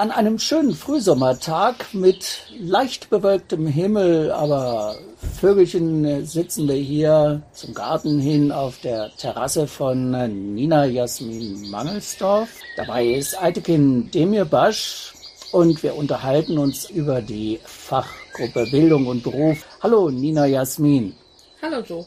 An einem schönen Frühsommertag mit leicht bewölktem Himmel, aber Vögelchen sitzen wir hier zum Garten hin auf der Terrasse von Nina Jasmin Mangelsdorf. Dabei ist Eitekin Demirbasch und wir unterhalten uns über die Fachgruppe Bildung und Beruf. Hallo Nina Jasmin. Hallo Joe.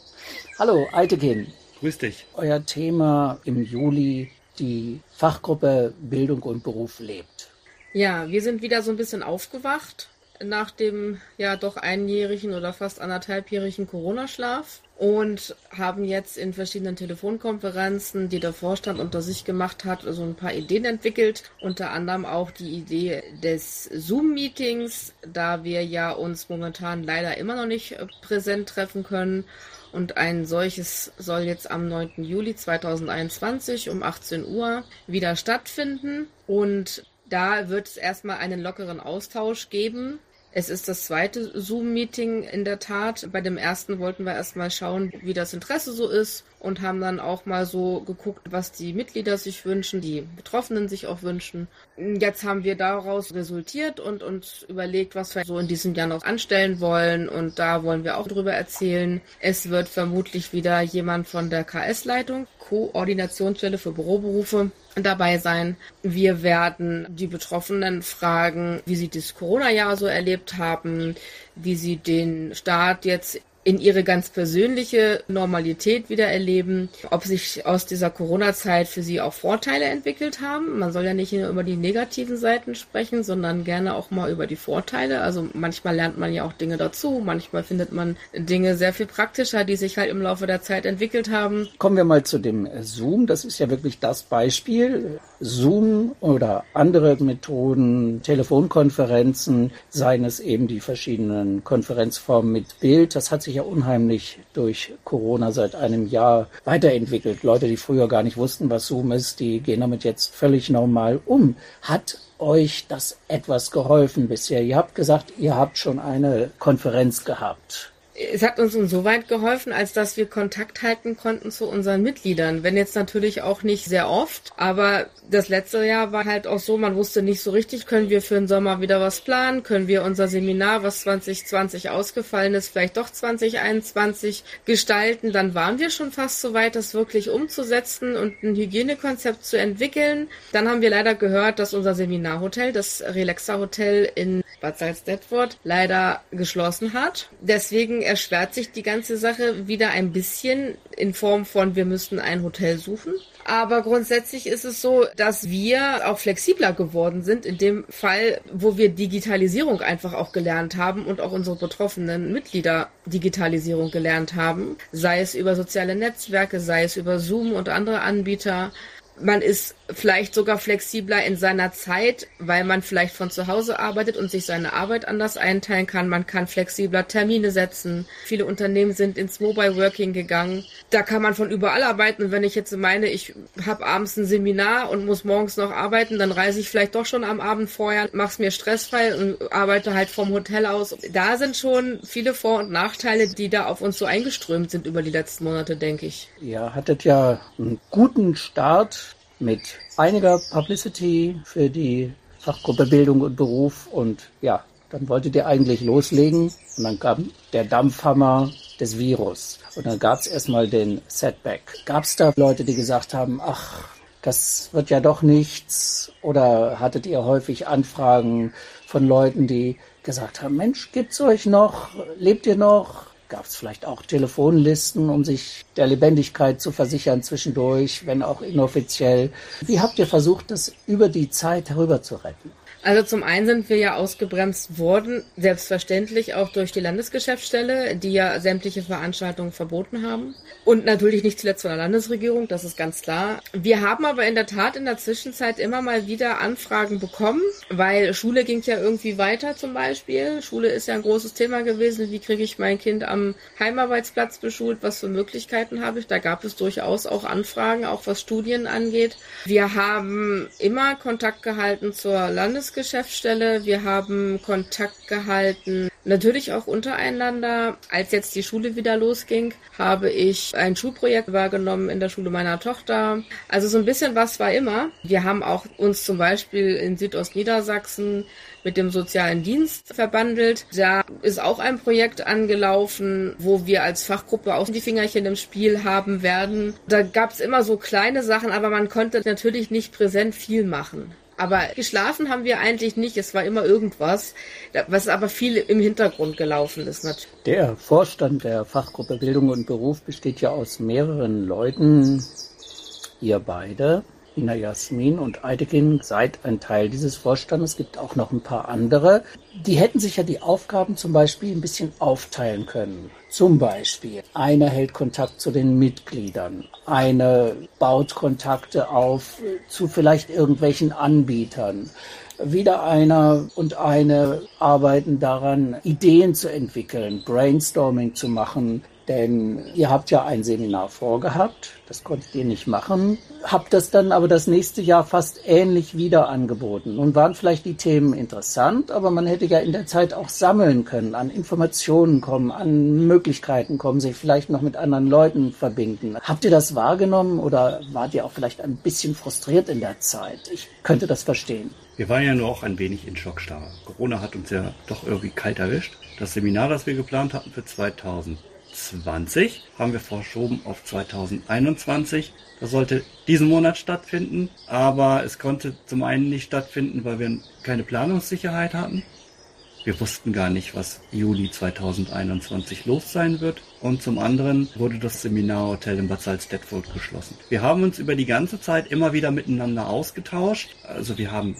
Hallo Eitekin. Grüß dich. Euer Thema im Juli, die Fachgruppe Bildung und Beruf lebt. Ja, wir sind wieder so ein bisschen aufgewacht nach dem ja doch einjährigen oder fast anderthalbjährigen Corona-Schlaf und haben jetzt in verschiedenen Telefonkonferenzen, die der Vorstand unter sich gemacht hat, so ein paar Ideen entwickelt. Unter anderem auch die Idee des Zoom-Meetings, da wir ja uns momentan leider immer noch nicht präsent treffen können. Und ein solches soll jetzt am 9. Juli 2021 um 18 Uhr wieder stattfinden. Und da wird es erstmal einen lockeren Austausch geben. Es ist das zweite Zoom-Meeting in der Tat. Bei dem ersten wollten wir erstmal schauen, wie das Interesse so ist und haben dann auch mal so geguckt, was die Mitglieder sich wünschen, die Betroffenen sich auch wünschen. Jetzt haben wir daraus resultiert und uns überlegt, was wir so in diesem Jahr noch anstellen wollen und da wollen wir auch drüber erzählen. Es wird vermutlich wieder jemand von der KS-Leitung, Koordinationsstelle für Büroberufe, dabei sein. Wir werden die Betroffenen fragen, wie sie das Corona-Jahr so erlebt haben, wie sie den Start jetzt in ihre ganz persönliche Normalität wieder erleben, ob sich aus dieser Corona-Zeit für sie auch Vorteile entwickelt haben. Man soll ja nicht nur über die negativen Seiten sprechen, sondern gerne auch mal über die Vorteile. Also manchmal lernt man ja auch Dinge dazu, manchmal findet man Dinge sehr viel praktischer, die sich halt im Laufe der Zeit entwickelt haben. Kommen wir mal zu dem Zoom. Das ist ja wirklich das Beispiel. Zoom oder andere Methoden, Telefonkonferenzen, seien es eben die verschiedenen Konferenzformen mit Bild. Das hat sich ja unheimlich durch Corona seit einem Jahr weiterentwickelt. Leute, die früher gar nicht wussten, was Zoom ist, die gehen damit jetzt völlig normal um. Hat euch das etwas geholfen bisher? Ihr habt gesagt, ihr habt schon eine Konferenz gehabt es hat uns insoweit geholfen, als dass wir Kontakt halten konnten zu unseren Mitgliedern. Wenn jetzt natürlich auch nicht sehr oft, aber das letzte Jahr war halt auch so, man wusste nicht so richtig, können wir für den Sommer wieder was planen, können wir unser Seminar, was 2020 ausgefallen ist, vielleicht doch 2021 gestalten. Dann waren wir schon fast so weit, das wirklich umzusetzen und ein Hygienekonzept zu entwickeln. Dann haben wir leider gehört, dass unser Seminarhotel, das Relaxer Hotel in Bad Salzdetford, leider geschlossen hat. Deswegen erschwert sich die ganze Sache wieder ein bisschen in Form von, wir müssten ein Hotel suchen. Aber grundsätzlich ist es so, dass wir auch flexibler geworden sind in dem Fall, wo wir Digitalisierung einfach auch gelernt haben und auch unsere betroffenen Mitglieder Digitalisierung gelernt haben. Sei es über soziale Netzwerke, sei es über Zoom und andere Anbieter man ist vielleicht sogar flexibler in seiner Zeit, weil man vielleicht von zu Hause arbeitet und sich seine Arbeit anders einteilen kann. Man kann flexibler Termine setzen. Viele Unternehmen sind ins Mobile Working gegangen. Da kann man von überall arbeiten. Und wenn ich jetzt meine, ich habe abends ein Seminar und muss morgens noch arbeiten, dann reise ich vielleicht doch schon am Abend vorher, mache es mir stressfrei und arbeite halt vom Hotel aus. Da sind schon viele Vor- und Nachteile, die da auf uns so eingeströmt sind über die letzten Monate, denke ich. Ihr hattet ja einen guten Start mit einiger Publicity für die Fachgruppe Bildung und Beruf und ja, dann wolltet ihr eigentlich loslegen und dann kam der Dampfhammer des Virus und dann gab es erstmal den Setback. Gab es da Leute, die gesagt haben, ach, das wird ja doch nichts oder hattet ihr häufig Anfragen von Leuten, die gesagt haben, Mensch, gibt's euch noch? Lebt ihr noch? Gab es vielleicht auch Telefonlisten, um sich der Lebendigkeit zu versichern zwischendurch, wenn auch inoffiziell? Wie habt ihr versucht, das über die Zeit herüber zu retten? Also zum einen sind wir ja ausgebremst worden, selbstverständlich auch durch die Landesgeschäftsstelle, die ja sämtliche Veranstaltungen verboten haben. Und natürlich nicht zuletzt von der Landesregierung, das ist ganz klar. Wir haben aber in der Tat in der Zwischenzeit immer mal wieder Anfragen bekommen, weil Schule ging ja irgendwie weiter zum Beispiel. Schule ist ja ein großes Thema gewesen. Wie kriege ich mein Kind am Heimarbeitsplatz beschult? Was für Möglichkeiten habe ich? Da gab es durchaus auch Anfragen, auch was Studien angeht. Wir haben immer Kontakt gehalten zur Landesgeschäftsstelle. Wir haben Kontakt gehalten Natürlich auch untereinander. Als jetzt die Schule wieder losging, habe ich ein Schulprojekt wahrgenommen in der Schule meiner Tochter. Also so ein bisschen was war immer. Wir haben auch uns zum Beispiel in Südostniedersachsen mit dem sozialen Dienst verbandelt. Da ist auch ein Projekt angelaufen, wo wir als Fachgruppe auch die Fingerchen im Spiel haben werden. Da gab es immer so kleine Sachen, aber man konnte natürlich nicht präsent viel machen. Aber geschlafen haben wir eigentlich nicht. Es war immer irgendwas, was aber viel im Hintergrund gelaufen ist. Natürlich. Der Vorstand der Fachgruppe Bildung und Beruf besteht ja aus mehreren Leuten. Ihr beide, Ina Jasmin und Eidekin seid ein Teil dieses Vorstandes. Es gibt auch noch ein paar andere. Die hätten sich ja die Aufgaben zum Beispiel ein bisschen aufteilen können. Zum Beispiel, einer hält Kontakt zu den Mitgliedern, eine baut Kontakte auf zu vielleicht irgendwelchen Anbietern. Wieder einer und eine arbeiten daran, Ideen zu entwickeln, Brainstorming zu machen, denn ihr habt ja ein Seminar vorgehabt, das konntet ihr nicht machen, habt das dann aber das nächste Jahr fast ähnlich wieder angeboten. Nun waren vielleicht die Themen interessant, aber man hätte ja in der Zeit auch sammeln können, an Informationen kommen, an Möglichkeiten kommen, sich vielleicht noch mit anderen Leuten verbinden. Habt ihr das wahrgenommen oder wart ihr auch vielleicht ein bisschen frustriert in der Zeit? Ich könnte das verstehen. Wir waren ja nur auch ein wenig in Schockstarre. Corona hat uns ja doch irgendwie kalt erwischt. Das Seminar, das wir geplant hatten für 2000 2020 haben wir verschoben auf 2021. Das sollte diesen Monat stattfinden, aber es konnte zum einen nicht stattfinden, weil wir keine Planungssicherheit hatten. Wir wussten gar nicht, was Juli 2021 los sein wird. Und zum anderen wurde das Seminarhotel in Bad Salzdetfurt geschlossen. Wir haben uns über die ganze Zeit immer wieder miteinander ausgetauscht. Also wir haben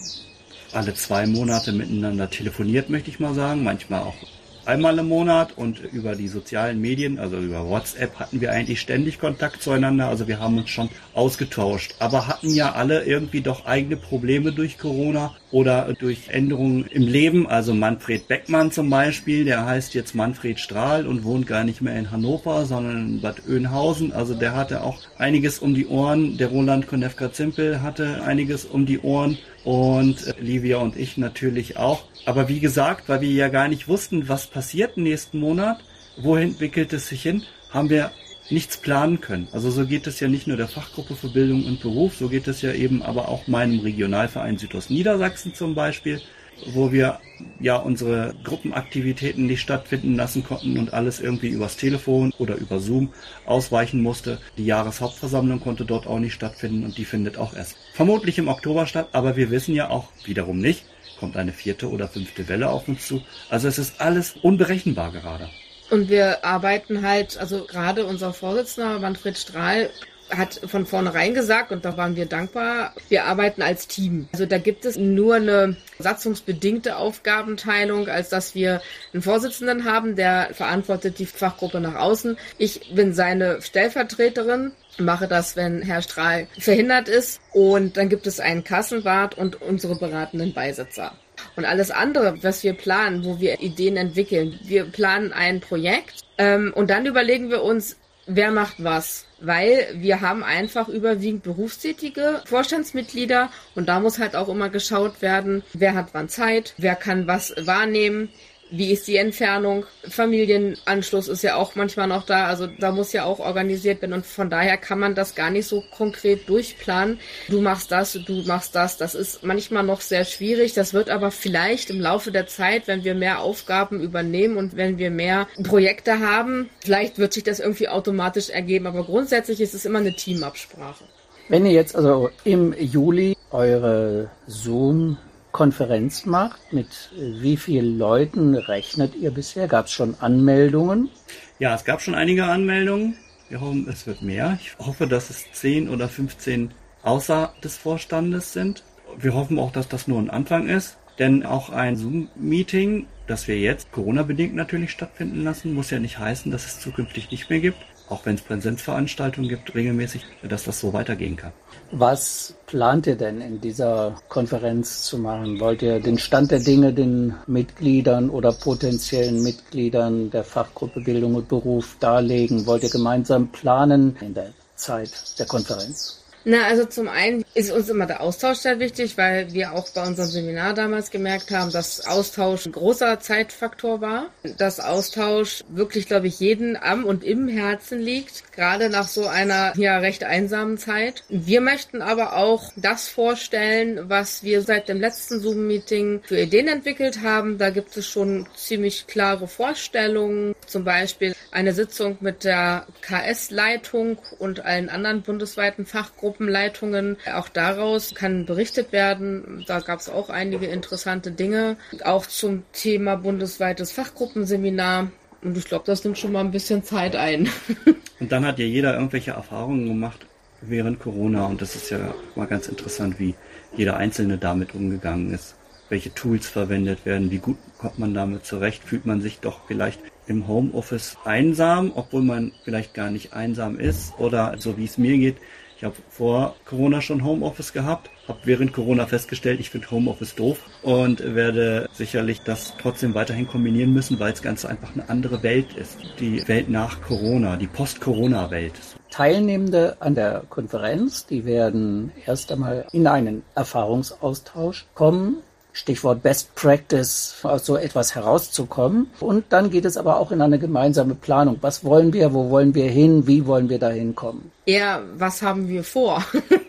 alle zwei Monate miteinander telefoniert, möchte ich mal sagen. Manchmal auch einmal im Monat und über die sozialen Medien, also über WhatsApp, hatten wir eigentlich ständig Kontakt zueinander. Also wir haben uns schon ausgetauscht, aber hatten ja alle irgendwie doch eigene Probleme durch Corona oder durch Änderungen im Leben. Also Manfred Beckmann zum Beispiel, der heißt jetzt Manfred Strahl und wohnt gar nicht mehr in Hannover, sondern in Bad Oeynhausen. Also der hatte auch einiges um die Ohren. Der Roland Konefka-Zimpel hatte einiges um die Ohren und äh, Livia und ich natürlich auch. Aber wie gesagt, weil wir ja gar nicht wussten, was passiert nächsten Monat, wohin entwickelt es sich hin, haben wir nichts planen können. Also so geht es ja nicht nur der Fachgruppe für Bildung und Beruf, so geht es ja eben aber auch meinem Regionalverein Südostniedersachsen zum Beispiel, wo wir ja unsere Gruppenaktivitäten nicht stattfinden lassen konnten und alles irgendwie übers Telefon oder über Zoom ausweichen musste. Die Jahreshauptversammlung konnte dort auch nicht stattfinden und die findet auch erst vermutlich im Oktober statt, aber wir wissen ja auch wiederum nicht, kommt eine vierte oder fünfte Welle auf uns zu. Also es ist alles unberechenbar gerade. Und wir arbeiten halt, also gerade unser Vorsitzender Manfred Strahl hat von vornherein gesagt, und da waren wir dankbar, wir arbeiten als Team. Also da gibt es nur eine satzungsbedingte Aufgabenteilung, als dass wir einen Vorsitzenden haben, der verantwortet die Fachgruppe nach außen. Ich bin seine Stellvertreterin mache das, wenn Herr Strahl verhindert ist. Und dann gibt es einen Kassenwart und unsere beratenden Beisitzer. Und alles andere, was wir planen, wo wir Ideen entwickeln, wir planen ein Projekt ähm, und dann überlegen wir uns, wer macht was. Weil wir haben einfach überwiegend berufstätige Vorstandsmitglieder und da muss halt auch immer geschaut werden, wer hat wann Zeit, wer kann was wahrnehmen, wie ist die Entfernung? Familienanschluss ist ja auch manchmal noch da, also da muss ja auch organisiert werden und von daher kann man das gar nicht so konkret durchplanen. Du machst das, du machst das, das ist manchmal noch sehr schwierig. Das wird aber vielleicht im Laufe der Zeit, wenn wir mehr Aufgaben übernehmen und wenn wir mehr Projekte haben, vielleicht wird sich das irgendwie automatisch ergeben, aber grundsätzlich ist es immer eine Teamabsprache. Wenn ihr jetzt also im Juli eure Zoom Konferenz macht. Mit wie vielen Leuten rechnet ihr bisher? Gab es schon Anmeldungen? Ja, es gab schon einige Anmeldungen. Wir hoffen, es wird mehr. Ich hoffe, dass es 10 oder 15 außer des Vorstandes sind. Wir hoffen auch, dass das nur ein Anfang ist. Denn auch ein Zoom-Meeting, das wir jetzt Corona-bedingt natürlich stattfinden lassen, muss ja nicht heißen, dass es zukünftig nicht mehr gibt auch wenn es Präsenzveranstaltungen gibt, regelmäßig, dass das so weitergehen kann. Was plant ihr denn in dieser Konferenz zu machen? Wollt ihr den Stand der Dinge den Mitgliedern oder potenziellen Mitgliedern der Fachgruppe Bildung und Beruf darlegen? Wollt ihr gemeinsam planen in der Zeit der Konferenz? Na, also zum einen ist uns immer der Austausch sehr wichtig, weil wir auch bei unserem Seminar damals gemerkt haben, dass Austausch ein großer Zeitfaktor war. Dass Austausch wirklich, glaube ich, jeden am und im Herzen liegt, gerade nach so einer ja recht einsamen Zeit. Wir möchten aber auch das vorstellen, was wir seit dem letzten Zoom-Meeting für Ideen entwickelt haben. Da gibt es schon ziemlich klare Vorstellungen, zum Beispiel eine Sitzung mit der KS-Leitung und allen anderen bundesweiten Fachgruppen Gruppenleitungen. Auch daraus kann berichtet werden. Da gab es auch einige interessante Dinge. Auch zum Thema bundesweites Fachgruppenseminar. Und ich glaube, das nimmt schon mal ein bisschen Zeit ein. Und dann hat ja jeder irgendwelche Erfahrungen gemacht während Corona. Und das ist ja mal ganz interessant, wie jeder Einzelne damit umgegangen ist. Welche Tools verwendet werden, wie gut kommt man damit zurecht, fühlt man sich doch vielleicht im Homeoffice einsam, obwohl man vielleicht gar nicht einsam ist oder so wie es mir geht, ich habe vor Corona schon Homeoffice gehabt, habe während Corona festgestellt, ich finde Homeoffice doof und werde sicherlich das trotzdem weiterhin kombinieren müssen, weil es ganz einfach eine andere Welt ist. Die Welt nach Corona, die Post-Corona-Welt. Teilnehmende an der Konferenz, die werden erst einmal in einen Erfahrungsaustausch kommen Stichwort Best Practice, aus so etwas herauszukommen. Und dann geht es aber auch in eine gemeinsame Planung. Was wollen wir, wo wollen wir hin, wie wollen wir dahin kommen? Eher, was haben wir vor?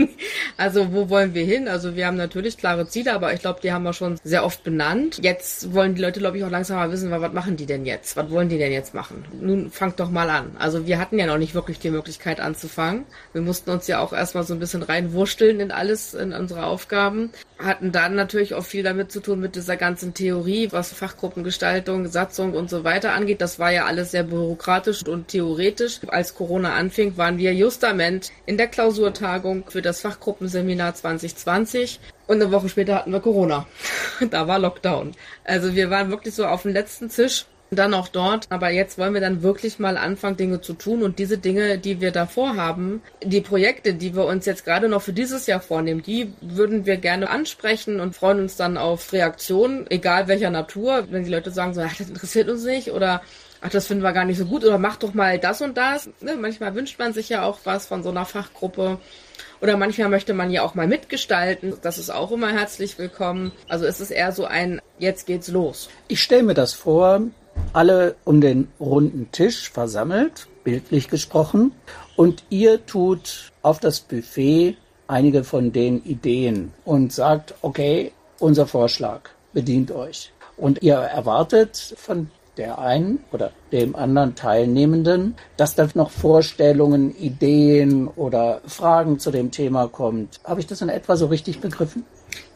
also, wo wollen wir hin? Also, wir haben natürlich klare Ziele, aber ich glaube, die haben wir schon sehr oft benannt. Jetzt wollen die Leute, glaube ich, auch langsam mal wissen, was machen die denn jetzt? Was wollen die denn jetzt machen? Nun, fangt doch mal an. Also, wir hatten ja noch nicht wirklich die Möglichkeit anzufangen. Wir mussten uns ja auch erstmal so ein bisschen reinwursteln in alles, in unsere Aufgaben. Hatten dann natürlich auch viel damit zu tun mit dieser ganzen Theorie, was Fachgruppengestaltung, Satzung und so weiter angeht. Das war ja alles sehr bürokratisch und theoretisch. Als Corona anfing, waren wir justament in der Klausurtagung für das Fachgruppenseminar 2020 und eine Woche später hatten wir Corona. da war Lockdown. Also wir waren wirklich so auf dem letzten Tisch dann auch dort. Aber jetzt wollen wir dann wirklich mal anfangen, Dinge zu tun und diese Dinge, die wir davor haben, die Projekte, die wir uns jetzt gerade noch für dieses Jahr vornehmen, die würden wir gerne ansprechen und freuen uns dann auf Reaktionen, egal welcher Natur. Wenn die Leute sagen so, ach, das interessiert uns nicht oder ach, das finden wir gar nicht so gut oder mach doch mal das und das. Ne, manchmal wünscht man sich ja auch was von so einer Fachgruppe. Oder manchmal möchte man ja auch mal mitgestalten. Das ist auch immer herzlich willkommen. Also es ist eher so ein, jetzt geht's los. Ich stelle mir das vor, alle um den runden Tisch versammelt, bildlich gesprochen, und ihr tut auf das Buffet einige von den Ideen und sagt, okay, unser Vorschlag, bedient euch. Und ihr erwartet von der einen oder dem anderen Teilnehmenden, dass da noch Vorstellungen, Ideen oder Fragen zu dem Thema kommt. Habe ich das in etwa so richtig begriffen?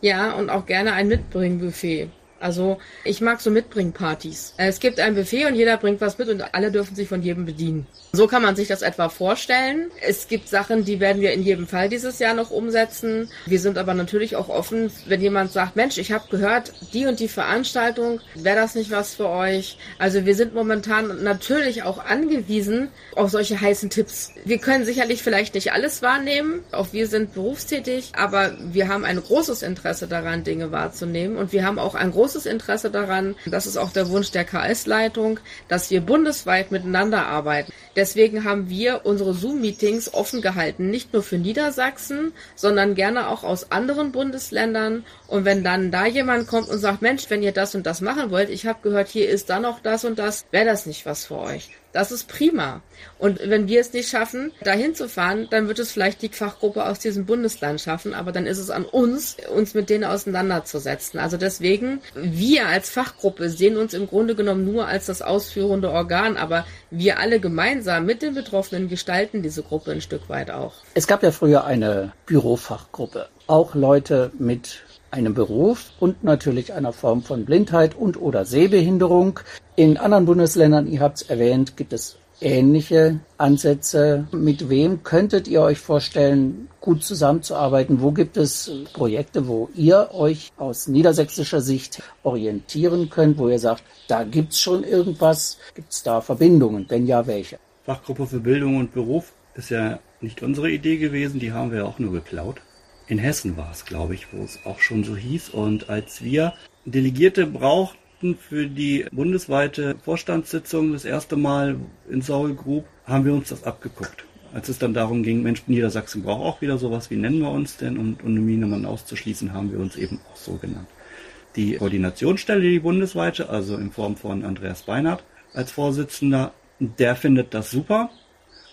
Ja, und auch gerne ein Mitbringbuffet. Also ich mag so Mitbringpartys. Es gibt ein Buffet und jeder bringt was mit und alle dürfen sich von jedem bedienen. So kann man sich das etwa vorstellen. Es gibt Sachen, die werden wir in jedem Fall dieses Jahr noch umsetzen. Wir sind aber natürlich auch offen, wenn jemand sagt, Mensch, ich habe gehört, die und die Veranstaltung, wäre das nicht was für euch? Also wir sind momentan natürlich auch angewiesen auf solche heißen Tipps. Wir können sicherlich vielleicht nicht alles wahrnehmen. Auch wir sind berufstätig, aber wir haben ein großes Interesse daran, Dinge wahrzunehmen und wir haben auch ein großes Interesse daran, das ist auch der Wunsch der KS-Leitung, dass wir bundesweit miteinander arbeiten. Deswegen haben wir unsere Zoom-Meetings offen gehalten, nicht nur für Niedersachsen, sondern gerne auch aus anderen Bundesländern. Und wenn dann da jemand kommt und sagt, Mensch, wenn ihr das und das machen wollt, ich habe gehört, hier ist da noch das und das, wäre das nicht was für euch? Das ist prima. Und wenn wir es nicht schaffen, dahin zu fahren, dann wird es vielleicht die Fachgruppe aus diesem Bundesland schaffen, aber dann ist es an uns, uns mit denen auseinanderzusetzen. Also deswegen, wir als Fachgruppe sehen uns im Grunde genommen nur als das ausführende Organ, aber wir alle gemeinsam mit den Betroffenen gestalten diese Gruppe ein Stück weit auch. Es gab ja früher eine Bürofachgruppe. Auch Leute mit einem Beruf und natürlich einer Form von Blindheit und oder Sehbehinderung. In anderen Bundesländern, ihr habt es erwähnt, gibt es ähnliche Ansätze. Mit wem könntet ihr euch vorstellen, gut zusammenzuarbeiten? Wo gibt es Projekte, wo ihr euch aus niedersächsischer Sicht orientieren könnt, wo ihr sagt, da gibt es schon irgendwas? Gibt es da Verbindungen? Wenn ja, welche? Fachgruppe für Bildung und Beruf ist ja nicht unsere Idee gewesen, die haben wir auch nur geklaut in Hessen war es, glaube ich, wo es auch schon so hieß. Und als wir Delegierte brauchten für die bundesweite Vorstandssitzung das erste Mal in Soul Group, haben wir uns das abgeguckt. als es dann darum ging, Mensch, Niedersachsen braucht auch wieder sowas, wie nennen wir uns denn? Und, um Mienemann auszuschließen, haben wir uns eben auch so genannt. Die Koordinationsstelle, die bundesweite, also in Form von Andreas Beinhardt als Vorsitzender, der findet das super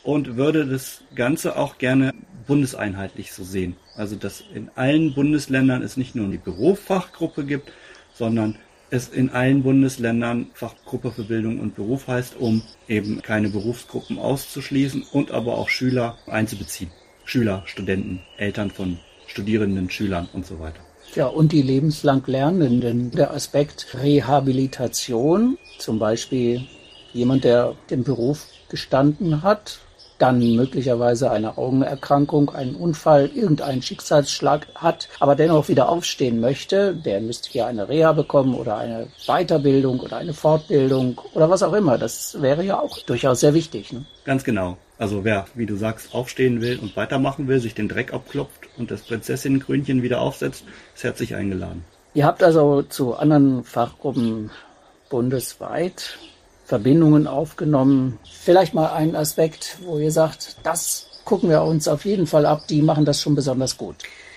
und würde das Ganze auch gerne bundeseinheitlich so sehen. Also dass in allen Bundesländern es nicht nur die Berufsfachgruppe gibt, sondern es in allen Bundesländern Fachgruppe für Bildung und Beruf heißt, um eben keine Berufsgruppen auszuschließen und aber auch Schüler einzubeziehen. Schüler, Studenten, Eltern von Studierenden, Schülern und so weiter. Ja, und die lebenslang Lernenden. Der Aspekt Rehabilitation, zum Beispiel jemand, der den Beruf gestanden hat, dann möglicherweise eine Augenerkrankung, einen Unfall, irgendeinen Schicksalsschlag hat, aber dennoch wieder aufstehen möchte, der müsste hier eine Reha bekommen oder eine Weiterbildung oder eine Fortbildung oder was auch immer. Das wäre ja auch durchaus sehr wichtig. Ne? Ganz genau. Also wer, wie du sagst, aufstehen will und weitermachen will, sich den Dreck abklopft und das Prinzessinnengrünchen wieder aufsetzt, ist herzlich eingeladen. Ihr habt also zu anderen Fachgruppen bundesweit Verbindungen aufgenommen. Vielleicht mal einen Aspekt, wo ihr sagt, das gucken wir uns auf jeden Fall ab, die machen das schon besonders gut.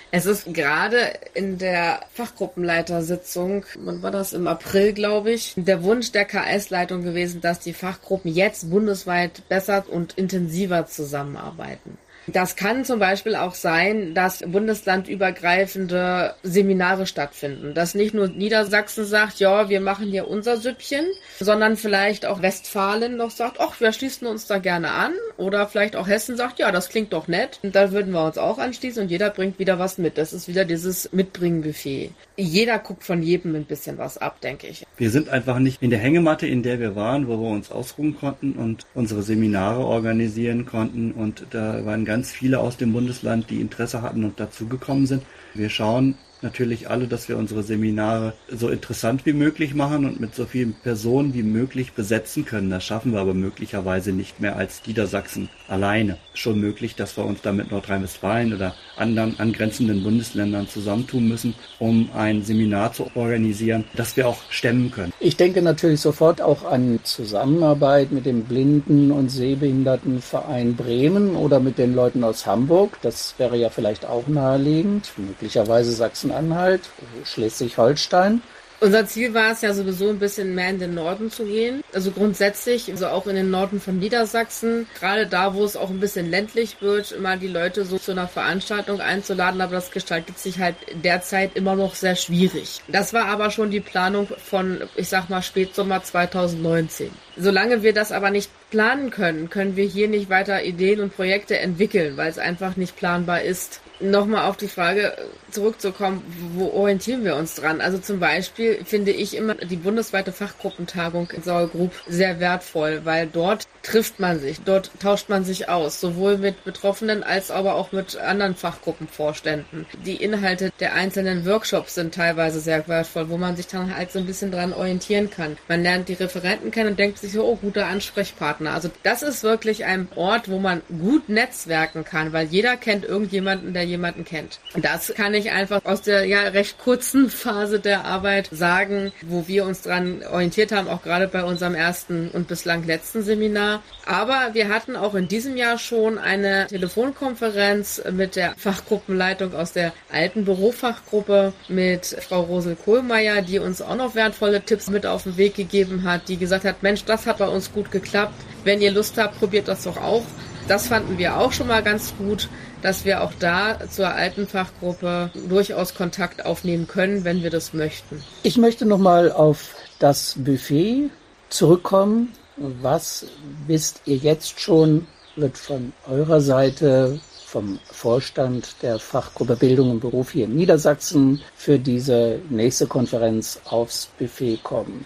Es ist gerade in der Fachgruppenleitersitzung, wann war das im April, glaube ich, der Wunsch der KS-Leitung gewesen, dass die Fachgruppen jetzt bundesweit besser und intensiver zusammenarbeiten. Das kann zum Beispiel auch sein, dass bundeslandübergreifende Seminare stattfinden. Dass nicht nur Niedersachsen sagt, ja, wir machen hier unser Süppchen, sondern vielleicht auch Westfalen noch sagt, ach, wir schließen uns da gerne an. Oder vielleicht auch Hessen sagt, ja, das klingt doch nett. Und da würden wir uns auch anschließen und jeder bringt wieder was mit. Das ist wieder dieses Mitbringen-Buffet. Jeder guckt von jedem ein bisschen was ab, denke ich. Wir sind einfach nicht in der Hängematte, in der wir waren, wo wir uns ausruhen konnten und unsere Seminare organisieren konnten. Und da waren ganz ganz viele aus dem Bundesland, die Interesse hatten und dazugekommen sind. Wir schauen natürlich alle, dass wir unsere Seminare so interessant wie möglich machen und mit so vielen Personen wie möglich besetzen können. Das schaffen wir aber möglicherweise nicht mehr als Niedersachsen alleine. Schon möglich, dass wir uns da mit Nordrhein-Westfalen oder anderen angrenzenden Bundesländern zusammentun müssen, um ein Seminar zu organisieren, das wir auch stemmen können. Ich denke natürlich sofort auch an Zusammenarbeit mit dem Blinden- und Sehbehindertenverein Bremen oder mit den Leuten aus Hamburg. Das wäre ja vielleicht auch naheliegend. Möglicherweise Sachsen Sachsen-Anhalt, Schleswig-Holstein. Unser Ziel war es ja sowieso ein bisschen mehr in den Norden zu gehen. Also grundsätzlich, also auch in den Norden von Niedersachsen, gerade da, wo es auch ein bisschen ländlich wird, immer die Leute so zu einer Veranstaltung einzuladen, aber das gestaltet sich halt derzeit immer noch sehr schwierig. Das war aber schon die Planung von, ich sag mal, Spätsommer 2019. Solange wir das aber nicht planen können, können wir hier nicht weiter Ideen und Projekte entwickeln, weil es einfach nicht planbar ist nochmal auf die Frage zurückzukommen, wo orientieren wir uns dran? Also zum Beispiel finde ich immer die bundesweite Fachgruppentagung in Sauergrub sehr wertvoll, weil dort trifft man sich, dort tauscht man sich aus, sowohl mit Betroffenen als aber auch mit anderen Fachgruppenvorständen. Die Inhalte der einzelnen Workshops sind teilweise sehr wertvoll, wo man sich dann halt so ein bisschen dran orientieren kann. Man lernt die Referenten kennen und denkt sich so, oh, guter Ansprechpartner. Also das ist wirklich ein Ort, wo man gut netzwerken kann, weil jeder kennt irgendjemanden, der jemanden kennt. Das kann ich einfach aus der ja recht kurzen Phase der Arbeit sagen, wo wir uns dran orientiert haben, auch gerade bei unserem ersten und bislang letzten Seminar. Aber wir hatten auch in diesem Jahr schon eine Telefonkonferenz mit der Fachgruppenleitung aus der alten Bürofachgruppe mit Frau Rosel Kohlmeier, die uns auch noch wertvolle Tipps mit auf den Weg gegeben hat, die gesagt hat, Mensch, das hat bei uns gut geklappt. Wenn ihr Lust habt, probiert das doch auch. Das fanden wir auch schon mal ganz gut dass wir auch da zur alten Fachgruppe durchaus Kontakt aufnehmen können, wenn wir das möchten. Ich möchte nochmal auf das Buffet zurückkommen. Was wisst ihr jetzt schon, wird von eurer Seite vom Vorstand der Fachgruppe Bildung und Beruf hier in Niedersachsen für diese nächste Konferenz aufs Buffet kommen?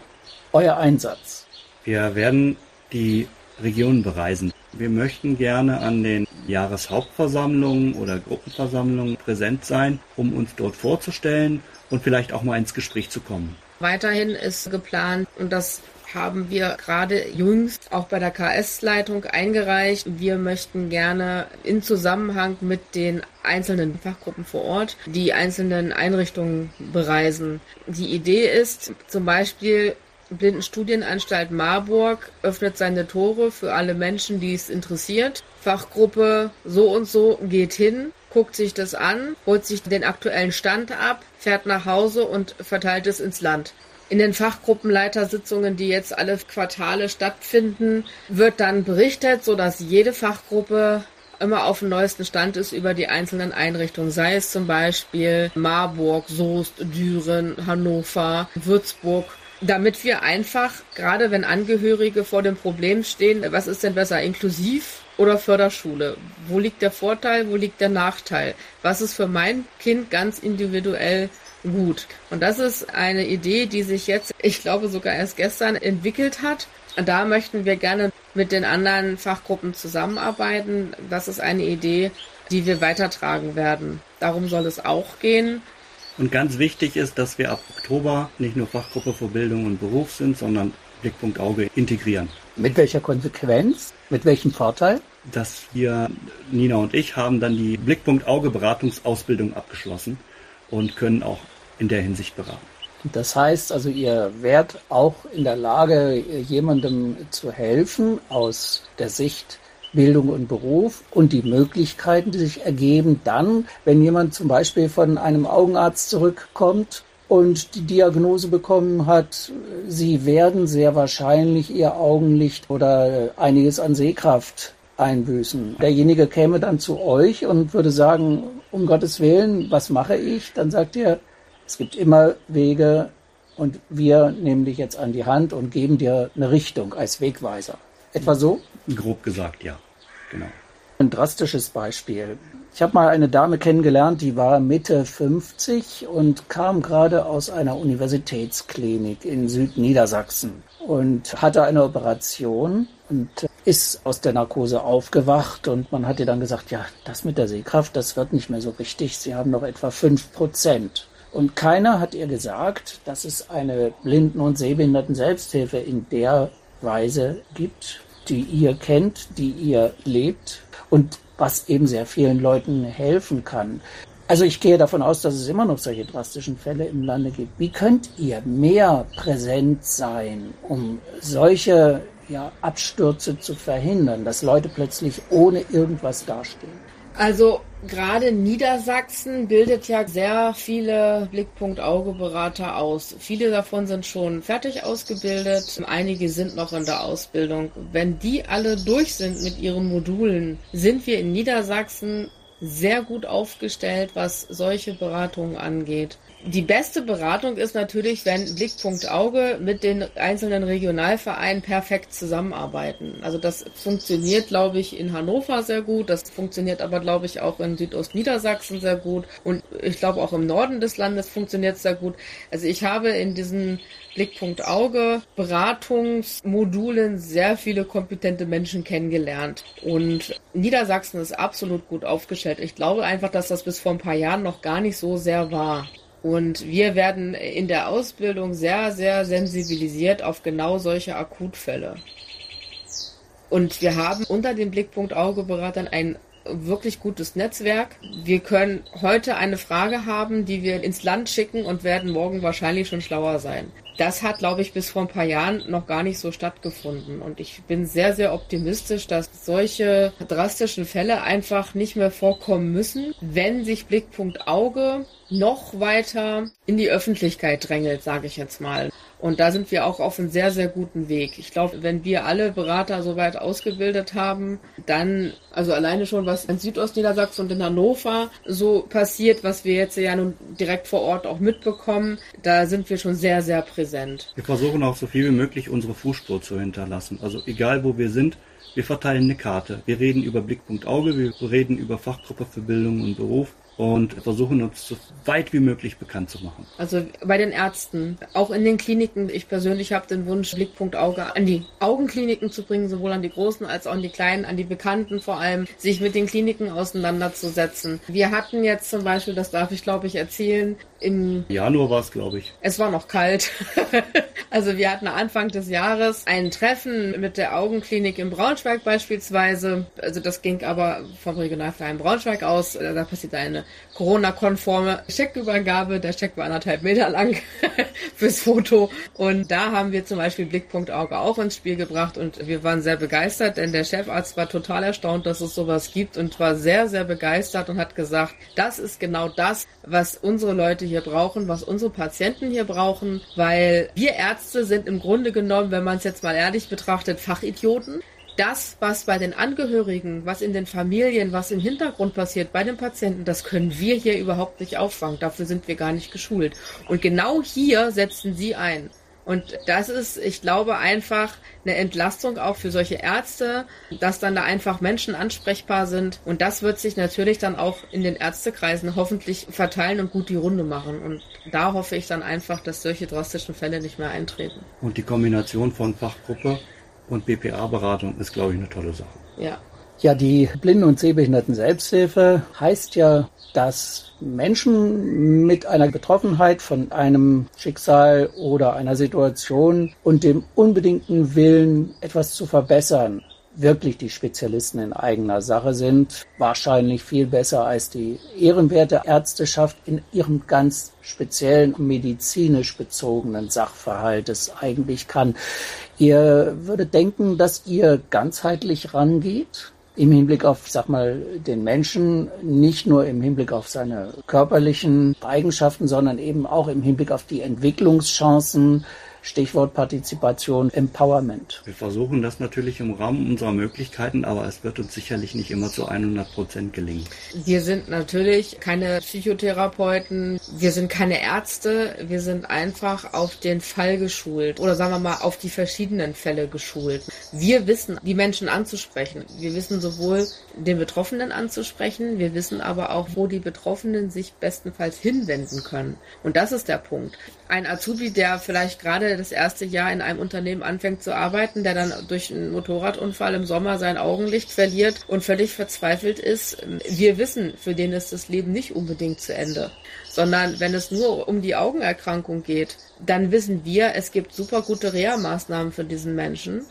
Euer Einsatz. Wir werden die Region bereisen. Wir möchten gerne an den Jahreshauptversammlungen oder Gruppenversammlungen präsent sein, um uns dort vorzustellen und vielleicht auch mal ins Gespräch zu kommen. Weiterhin ist geplant, und das haben wir gerade jüngst auch bei der KS-Leitung eingereicht. Wir möchten gerne in Zusammenhang mit den einzelnen Fachgruppen vor Ort die einzelnen Einrichtungen bereisen. Die Idee ist zum Beispiel Blindenstudienanstalt Marburg öffnet seine Tore für alle Menschen, die es interessiert. Fachgruppe so und so geht hin, guckt sich das an, holt sich den aktuellen Stand ab, fährt nach Hause und verteilt es ins Land. In den Fachgruppenleitersitzungen, die jetzt alle Quartale stattfinden, wird dann berichtet, sodass jede Fachgruppe immer auf dem neuesten Stand ist über die einzelnen Einrichtungen, sei es zum Beispiel Marburg, Soest, Düren, Hannover, Würzburg, damit wir einfach, gerade wenn Angehörige vor dem Problem stehen, was ist denn besser, inklusiv oder Förderschule? Wo liegt der Vorteil, wo liegt der Nachteil? Was ist für mein Kind ganz individuell gut. Und das ist eine Idee, die sich jetzt, ich glaube sogar erst gestern entwickelt hat. Da möchten wir gerne mit den anderen Fachgruppen zusammenarbeiten. Das ist eine Idee, die wir weitertragen werden. Darum soll es auch gehen. Und ganz wichtig ist, dass wir ab Oktober nicht nur Fachgruppe für Bildung und Beruf sind, sondern Blickpunkt Auge integrieren. Mit welcher Konsequenz? Mit welchem Vorteil? Dass wir, Nina und ich, haben dann die Blickpunkt Auge Beratungsausbildung abgeschlossen und können auch in der Hinsicht beraten. Das heißt also, ihr werdet auch in der Lage, jemandem zu helfen aus der Sicht Bildung und Beruf und die Möglichkeiten, die sich ergeben dann, wenn jemand zum Beispiel von einem Augenarzt zurückkommt und die Diagnose bekommen hat, sie werden sehr wahrscheinlich ihr Augenlicht oder einiges an Sehkraft einbüßen. Derjenige käme dann zu euch und würde sagen, um Gottes Willen, was mache ich? Dann sagt ihr, es gibt immer Wege und wir nehmen dich jetzt an die Hand und geben dir eine Richtung als Wegweiser. Etwa so? Grob gesagt, ja. Genau. Ein drastisches Beispiel. Ich habe mal eine Dame kennengelernt, die war Mitte 50 und kam gerade aus einer Universitätsklinik in Südniedersachsen und hatte eine Operation und ist aus der Narkose aufgewacht und man hat ihr dann gesagt, ja, das mit der Sehkraft, das wird nicht mehr so richtig. Sie haben noch etwa fünf Prozent. Und keiner hat ihr gesagt, dass es eine Blinden- und Sehbehinderten-Selbsthilfe in der Weise gibt, die ihr kennt, die ihr lebt und was eben sehr vielen Leuten helfen kann. Also ich gehe davon aus, dass es immer noch solche drastischen Fälle im Lande gibt. Wie könnt ihr mehr präsent sein, um solche ja, Abstürze zu verhindern, dass Leute plötzlich ohne irgendwas dastehen? Also gerade Niedersachsen bildet ja sehr viele Blickpunkt-Auge-Berater aus. Viele davon sind schon fertig ausgebildet, einige sind noch in der Ausbildung. Wenn die alle durch sind mit ihren Modulen, sind wir in Niedersachsen sehr gut aufgestellt, was solche Beratungen angeht. Die beste Beratung ist natürlich, wenn Blickpunkt Auge mit den einzelnen Regionalvereinen perfekt zusammenarbeiten. Also das funktioniert, glaube ich, in Hannover sehr gut. Das funktioniert aber, glaube ich, auch in Südostniedersachsen sehr gut. Und ich glaube, auch im Norden des Landes funktioniert es sehr gut. Also ich habe in diesen Blickpunkt Auge Beratungsmodulen sehr viele kompetente Menschen kennengelernt. Und Niedersachsen ist absolut gut aufgestellt. Ich glaube einfach, dass das bis vor ein paar Jahren noch gar nicht so sehr war. Und wir werden in der Ausbildung sehr, sehr sensibilisiert auf genau solche Akutfälle. Und wir haben unter dem Blickpunkt Augeberatern ein wirklich gutes Netzwerk. Wir können heute eine Frage haben, die wir ins Land schicken und werden morgen wahrscheinlich schon schlauer sein. Das hat, glaube ich, bis vor ein paar Jahren noch gar nicht so stattgefunden. Und ich bin sehr, sehr optimistisch, dass solche drastischen Fälle einfach nicht mehr vorkommen müssen, wenn sich Blickpunkt Auge noch weiter in die Öffentlichkeit drängelt, sage ich jetzt mal. Und da sind wir auch auf einem sehr, sehr guten Weg. Ich glaube, wenn wir alle Berater soweit ausgebildet haben, dann, also alleine schon, was in Südostniedersachsen und in Hannover so passiert, was wir jetzt ja nun direkt vor Ort auch mitbekommen, da sind wir schon sehr, sehr präsent. Wir versuchen auch so viel wie möglich unsere Fußspur zu hinterlassen. Also egal wo wir sind, wir verteilen eine Karte. Wir reden über Blickpunkt Auge, wir reden über Fachgruppe für Bildung und Beruf und versuchen uns so weit wie möglich bekannt zu machen. Also bei den Ärzten, auch in den Kliniken. Ich persönlich habe den Wunsch, Blickpunkt Auge an die Augenkliniken zu bringen, sowohl an die großen als auch an die kleinen, an die Bekannten vor allem, sich mit den Kliniken auseinanderzusetzen. Wir hatten jetzt zum Beispiel, das darf ich glaube ich erzählen, im Januar war es, glaube ich. Es war noch kalt. also wir hatten Anfang des Jahres ein Treffen mit der Augenklinik in Braunschweig beispielsweise. Also das ging aber vom Regionalverein Braunschweig aus. Da passiert eine Corona-konforme Scheckübergabe. Der Scheck war anderthalb Meter lang fürs Foto. Und da haben wir zum Beispiel Blickpunkt Auge auch ins Spiel gebracht und wir waren sehr begeistert, denn der Chefarzt war total erstaunt, dass es sowas gibt und war sehr, sehr begeistert und hat gesagt, das ist genau das, was unsere Leute hier brauchen, was unsere Patienten hier brauchen, weil wir Ärzte sind im Grunde genommen, wenn man es jetzt mal ehrlich betrachtet, Fachidioten das, was bei den Angehörigen, was in den Familien, was im Hintergrund passiert bei den Patienten, das können wir hier überhaupt nicht auffangen. Dafür sind wir gar nicht geschult. Und genau hier setzen Sie ein. Und das ist, ich glaube, einfach eine Entlastung auch für solche Ärzte, dass dann da einfach Menschen ansprechbar sind. Und das wird sich natürlich dann auch in den Ärztekreisen hoffentlich verteilen und gut die Runde machen. Und da hoffe ich dann einfach, dass solche drastischen Fälle nicht mehr eintreten. Und die Kombination von Fachgruppe und BPA-Beratung ist, glaube ich, eine tolle Sache. Ja. Ja, die Blinden- und Sehbehinderten Selbsthilfe heißt ja, dass Menschen mit einer Betroffenheit von einem Schicksal oder einer Situation und dem unbedingten Willen, etwas zu verbessern, wirklich die Spezialisten in eigener Sache sind, wahrscheinlich viel besser als die ehrenwerte Ärzteschaft in ihrem ganz speziellen medizinisch bezogenen Sachverhalt es eigentlich kann. Ihr würdet denken, dass ihr ganzheitlich rangeht, im Hinblick auf, sag mal, den Menschen, nicht nur im Hinblick auf seine körperlichen Eigenschaften, sondern eben auch im Hinblick auf die Entwicklungschancen, Stichwort Partizipation, Empowerment. Wir versuchen das natürlich im Rahmen unserer Möglichkeiten, aber es wird uns sicherlich nicht immer zu 100 Prozent gelingen. Wir sind natürlich keine Psychotherapeuten, wir sind keine Ärzte, wir sind einfach auf den Fall geschult oder sagen wir mal auf die verschiedenen Fälle geschult. Wir wissen, die Menschen anzusprechen. Wir wissen sowohl den Betroffenen anzusprechen, wir wissen aber auch, wo die Betroffenen sich bestenfalls hinwenden können. Und das ist der Punkt. Ein Azubi, der vielleicht gerade das erste Jahr in einem Unternehmen anfängt zu arbeiten, der dann durch einen Motorradunfall im Sommer sein Augenlicht verliert und völlig verzweifelt ist. Wir wissen, für den ist das Leben nicht unbedingt zu Ende. Sondern wenn es nur um die Augenerkrankung geht, dann wissen wir, es gibt super gute Reha-Maßnahmen für diesen Menschen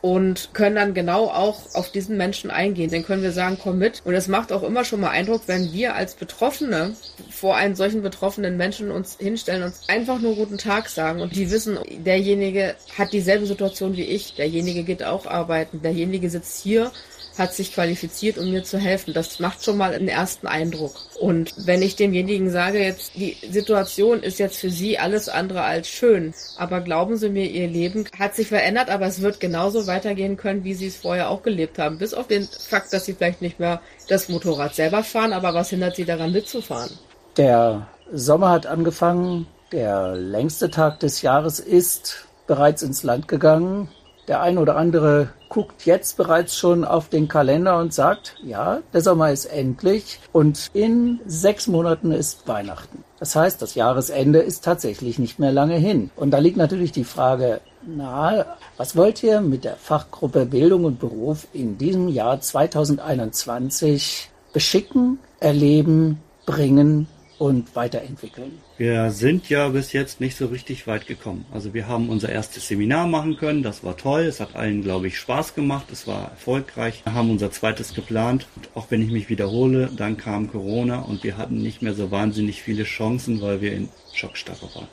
und können dann genau auch auf diesen Menschen eingehen. Dann können wir sagen, komm mit. Und es macht auch immer schon mal Eindruck, wenn wir als Betroffene vor einen solchen betroffenen Menschen uns hinstellen und einfach nur guten Tag sagen und die wissen, derjenige hat dieselbe Situation wie ich, derjenige geht auch arbeiten, derjenige sitzt hier hat sich qualifiziert, um mir zu helfen. Das macht schon mal einen ersten Eindruck. Und wenn ich demjenigen sage, jetzt die Situation ist jetzt für Sie alles andere als schön, aber glauben Sie mir, Ihr Leben hat sich verändert, aber es wird genauso weitergehen können, wie Sie es vorher auch gelebt haben. Bis auf den Fakt, dass Sie vielleicht nicht mehr das Motorrad selber fahren, aber was hindert Sie daran mitzufahren? Der Sommer hat angefangen, der längste Tag des Jahres ist bereits ins Land gegangen. Der ein oder andere guckt jetzt bereits schon auf den Kalender und sagt, ja, der Sommer ist endlich und in sechs Monaten ist Weihnachten. Das heißt, das Jahresende ist tatsächlich nicht mehr lange hin. Und da liegt natürlich die Frage nahe, was wollt ihr mit der Fachgruppe Bildung und Beruf in diesem Jahr 2021 beschicken, erleben, bringen und weiterentwickeln. Wir sind ja bis jetzt nicht so richtig weit gekommen. Also wir haben unser erstes Seminar machen können, das war toll, es hat allen, glaube ich, Spaß gemacht, es war erfolgreich. Wir haben unser zweites geplant. Und auch wenn ich mich wiederhole, dann kam Corona und wir hatten nicht mehr so wahnsinnig viele Chancen, weil wir in Schockstarre waren.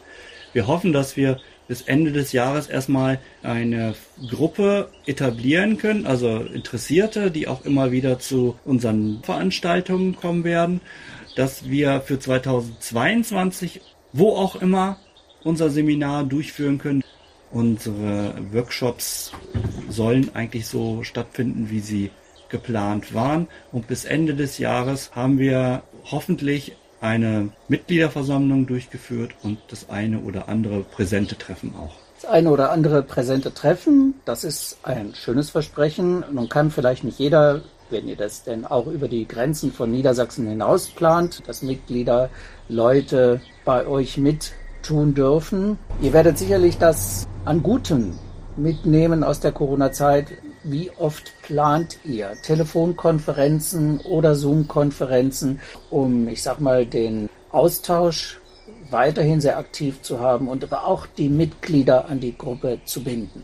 Wir hoffen, dass wir bis Ende des Jahres erstmal eine Gruppe etablieren können, also Interessierte, die auch immer wieder zu unseren Veranstaltungen kommen werden dass wir für 2022, wo auch immer, unser Seminar durchführen können. Unsere Workshops sollen eigentlich so stattfinden, wie sie geplant waren. Und bis Ende des Jahres haben wir hoffentlich eine Mitgliederversammlung durchgeführt und das eine oder andere präsente Treffen auch. Das eine oder andere präsente Treffen, das ist ein schönes Versprechen. Nun kann vielleicht nicht jeder wenn ihr das denn auch über die Grenzen von Niedersachsen hinaus plant, dass Mitglieder Leute bei euch mit tun dürfen. Ihr werdet sicherlich das an Guten mitnehmen aus der Corona-Zeit. Wie oft plant ihr Telefonkonferenzen oder Zoom-Konferenzen, um, ich sag mal, den Austausch weiterhin sehr aktiv zu haben und aber auch die Mitglieder an die Gruppe zu binden?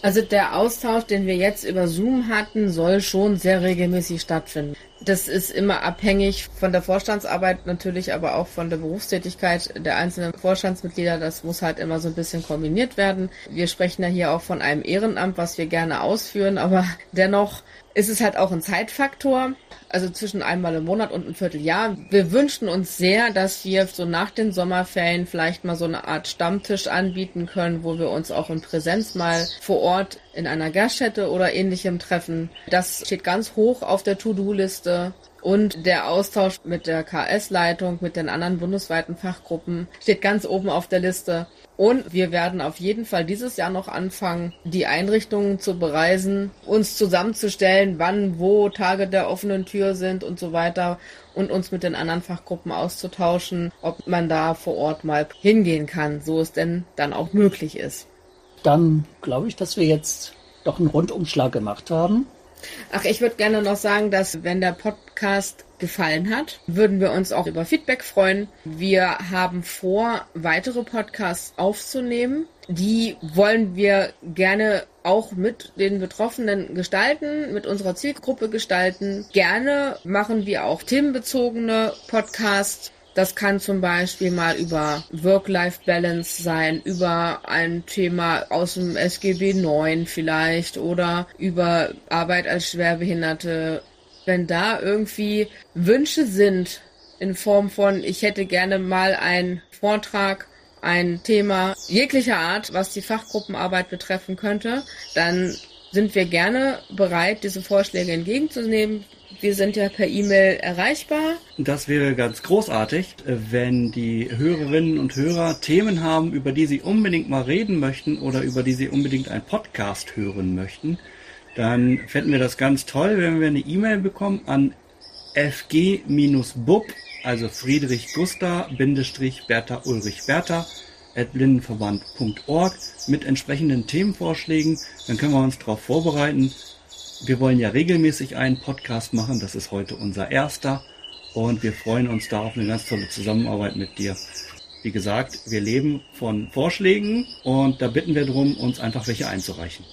Also der Austausch, den wir jetzt über Zoom hatten, soll schon sehr regelmäßig stattfinden. Das ist immer abhängig von der Vorstandsarbeit, natürlich aber auch von der Berufstätigkeit der einzelnen Vorstandsmitglieder. Das muss halt immer so ein bisschen kombiniert werden. Wir sprechen ja hier auch von einem Ehrenamt, was wir gerne ausführen, aber dennoch ist es halt auch ein Zeitfaktor also zwischen einmal im Monat und ein Vierteljahr. Wir wünschen uns sehr, dass wir so nach den Sommerferien vielleicht mal so eine Art Stammtisch anbieten können, wo wir uns auch in Präsenz mal vor Ort in einer Gaststätte oder ähnlichem treffen. Das steht ganz hoch auf der To-Do-Liste. Und der Austausch mit der KS-Leitung, mit den anderen bundesweiten Fachgruppen steht ganz oben auf der Liste. Und wir werden auf jeden Fall dieses Jahr noch anfangen, die Einrichtungen zu bereisen, uns zusammenzustellen, wann, wo Tage der offenen Tür sind und so weiter und uns mit den anderen Fachgruppen auszutauschen, ob man da vor Ort mal hingehen kann, so es denn dann auch möglich ist. Dann glaube ich, dass wir jetzt doch einen Rundumschlag gemacht haben. Ach, ich würde gerne noch sagen, dass wenn der Podcast gefallen hat, würden wir uns auch über Feedback freuen. Wir haben vor, weitere Podcasts aufzunehmen. Die wollen wir gerne auch mit den Betroffenen gestalten, mit unserer Zielgruppe gestalten. Gerne machen wir auch themenbezogene Podcasts das kann zum Beispiel mal über Work-Life-Balance sein, über ein Thema aus dem SGB 9 vielleicht oder über Arbeit als Schwerbehinderte. Wenn da irgendwie Wünsche sind in Form von, ich hätte gerne mal einen Vortrag ein Thema jeglicher Art, was die Fachgruppenarbeit betreffen könnte, dann sind wir gerne bereit, diese Vorschläge entgegenzunehmen. Wir sind ja per E-Mail erreichbar. Das wäre ganz großartig, wenn die Hörerinnen und Hörer Themen haben, über die sie unbedingt mal reden möchten oder über die sie unbedingt einen Podcast hören möchten. Dann fänden wir das ganz toll, wenn wir eine E-Mail bekommen an fg-bub, also Friedrich Bindestrich Bertha Ulrich Bertha, at blindenverband.org mit entsprechenden Themenvorschlägen. Dann können wir uns darauf vorbereiten wir wollen ja regelmäßig einen Podcast machen. Das ist heute unser erster. Und wir freuen uns da auf eine ganz tolle Zusammenarbeit mit dir. Wie gesagt, wir leben von Vorschlägen und da bitten wir darum, uns einfach welche einzureichen.